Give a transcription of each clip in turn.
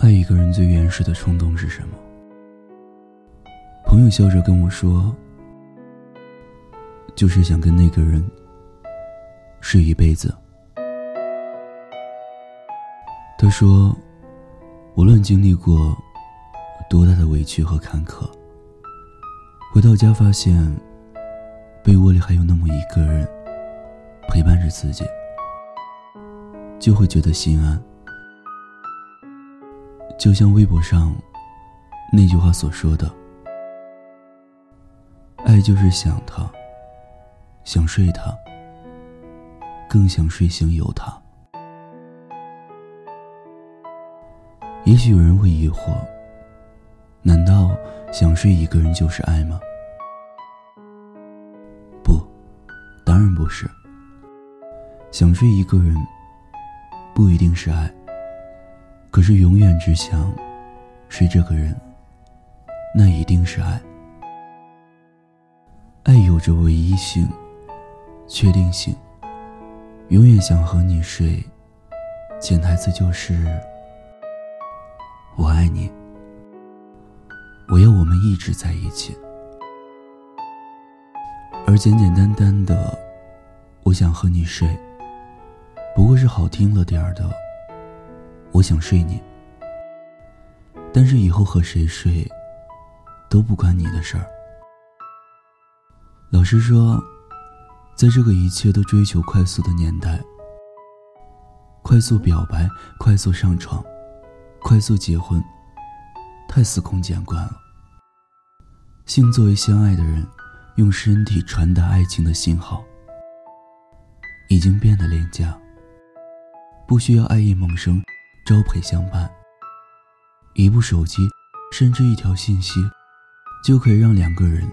爱一个人最原始的冲动是什么？朋友笑着跟我说：“就是想跟那个人睡一辈子。”他说：“无论经历过多大的委屈和坎坷，回到家发现被窝里还有那么一个人陪伴着自己，就会觉得心安。”就像微博上那句话所说的：“爱就是想他，想睡他，更想睡醒有他。”也许有人会疑惑：难道想睡一个人就是爱吗？不，当然不是。想睡一个人不一定是爱。可是，永远只想睡这个人，那一定是爱。爱有着唯一性、确定性，永远想和你睡，潜台词就是我爱你，我要我们一直在一起。而简简单单的我想和你睡，不过是好听了点儿的。我想睡你，但是以后和谁睡，都不关你的事儿。老实说，在这个一切都追求快速的年代，快速表白、快速上床、快速结婚，太司空见惯了。性作为相爱的人，用身体传达爱情的信号，已经变得廉价，不需要爱意萌生。朝陪相伴，一部手机，甚至一条信息，就可以让两个人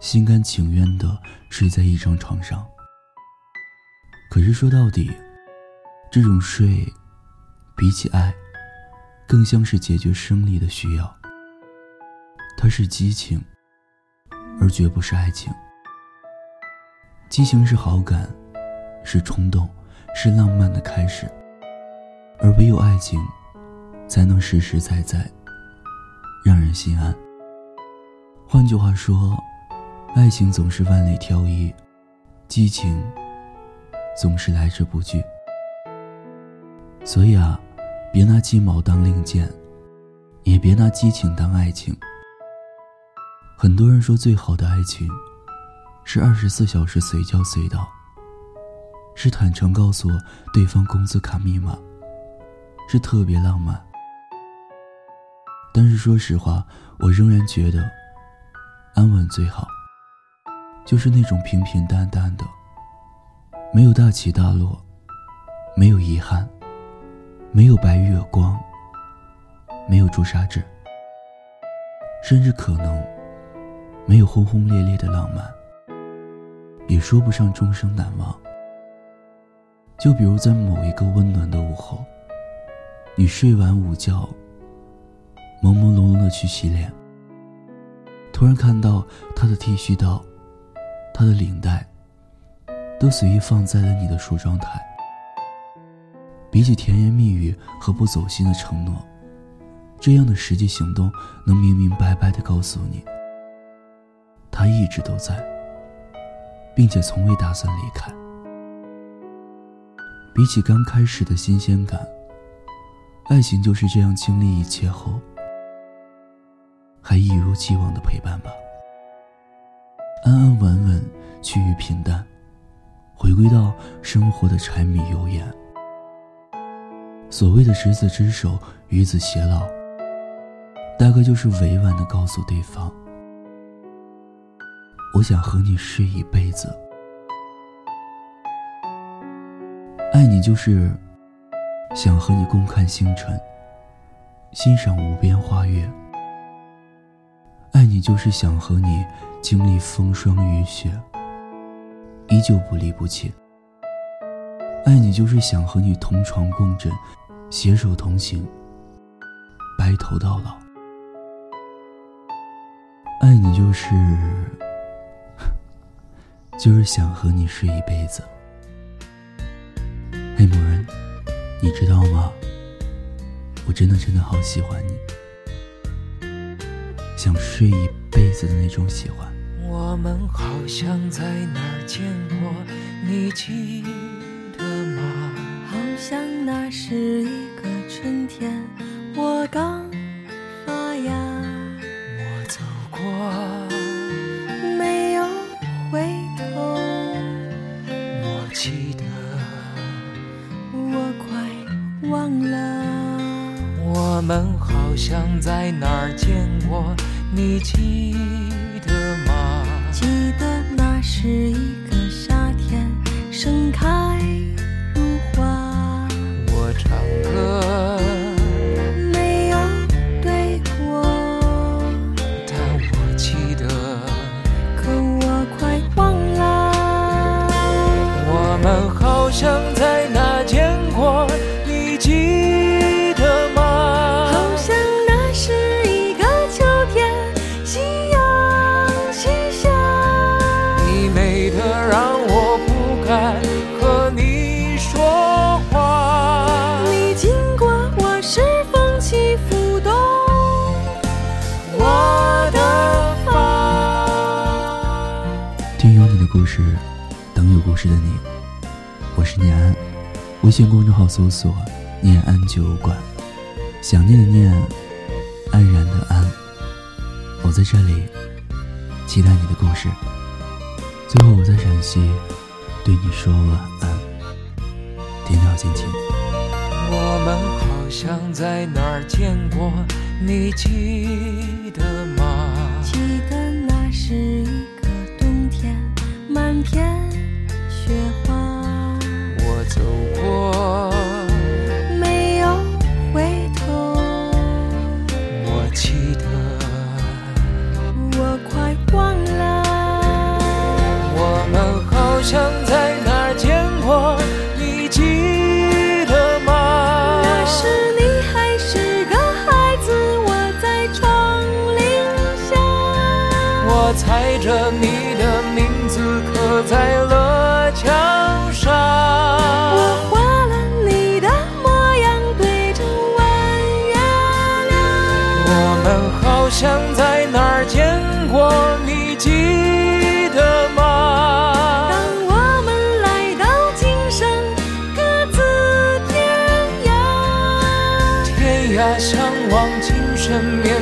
心甘情愿的睡在一张床上。可是说到底，这种睡，比起爱，更像是解决生理的需要。它是激情，而绝不是爱情。激情是好感，是冲动，是浪漫的开始。而唯有爱情，才能实实在在让人心安。换句话说，爱情总是万里挑一，激情总是来之不拒。所以啊，别拿鸡毛当令箭，也别拿激情当爱情。很多人说，最好的爱情是二十四小时随叫随到，是坦诚告诉对方工资卡密码。是特别浪漫，但是说实话，我仍然觉得安稳最好。就是那种平平淡淡的，没有大起大落，没有遗憾，没有白月光，没有朱砂痣，甚至可能没有轰轰烈烈的浪漫，也说不上终生难忘。就比如在某一个温暖的午后。你睡完午觉，朦朦胧胧的去洗脸，突然看到他的剃须刀、他的领带，都随意放在了你的梳妆台。比起甜言蜜语和不走心的承诺，这样的实际行动能明明白白的告诉你，他一直都在，并且从未打算离开。比起刚开始的新鲜感。爱情就是这样，经历一切后，还一如既往的陪伴吧。安安稳稳，趋于平淡，回归到生活的柴米油盐。所谓的执子之手，与子偕老，大概就是委婉的告诉对方：我想和你睡一辈子。爱你就是。想和你共看星辰，欣赏无边花月。爱你就是想和你经历风霜雨雪，依旧不离不弃。爱你就是想和你同床共枕，携手同行，白头到老。爱你就是，就是想和你睡一辈子。黑某人。你知道吗？我我真的真的好喜欢你，想睡一辈子的那种喜欢。我们好像在哪儿见过，你记得吗？好像那是一个春天，我刚好像在哪儿见过，你记得吗？记得那是一个夏天，盛开如花，我唱歌，没有对过，但我记得，可我快忘了。我们好像在的故事，等有故事的你。我是念安，微信公众号搜索“念安酒馆”，想念的念，安然的安。我在这里，期待你的故事。最后，我在陕西对你说晚安，天亮心情。我们好像在哪儿见过，你记得吗？记得那是一满天雪花，我走过，没有回头。我记得，我快忘了。我们好像在哪见过，你记得吗？那时你还是个孩子，我在窗棂下。我踩着你刻在了墙上。我画了你的模样，对着弯月亮。我们好像在哪儿见过，你记得吗？当我们来到今生，各自天涯。天涯相望，今生面